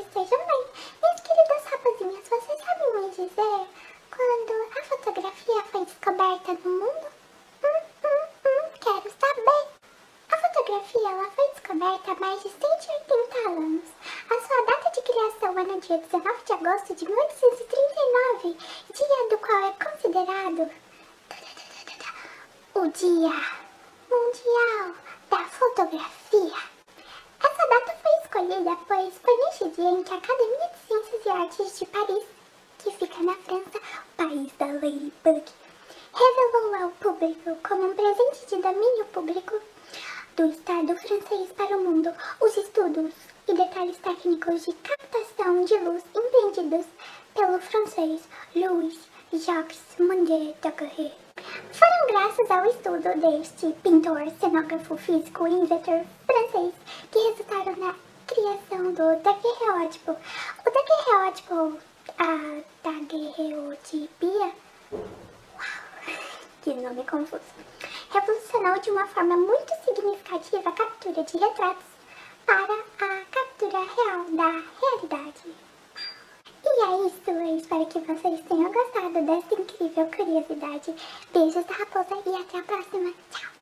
estejam bem. Minhas queridas rapazinhas, vocês sabem me dizer quando a fotografia foi descoberta no mundo? Hum, hum, hum, quero saber. A fotografia ela foi descoberta há mais de 180 anos. A sua data de criação é no dia 19 de agosto de 1839, dia do qual é considerado o Dia Mundial da Fotografia. Essa data foi escolhida pois em que a Academia de Ciências e Artes de Paris, que fica na França, o país da Ladybug, revelou ao público como um presente de domínio público do Estado francês para o mundo os estudos e detalhes técnicos de captação de luz empreendidos pelo francês Louis Jacques Mondier Daguerre. Foram graças ao estudo deste pintor, cenógrafo, físico e inventor francês que resultaram na criação do daguerreótipo. O daguerreótipo, a daguerreotipia, que nome confuso, revolucionou de uma forma muito significativa a captura de retratos para a captura real da realidade. E é isso, eu espero que vocês tenham gostado dessa incrível curiosidade. Beijos da raposa e até a próxima. Tchau!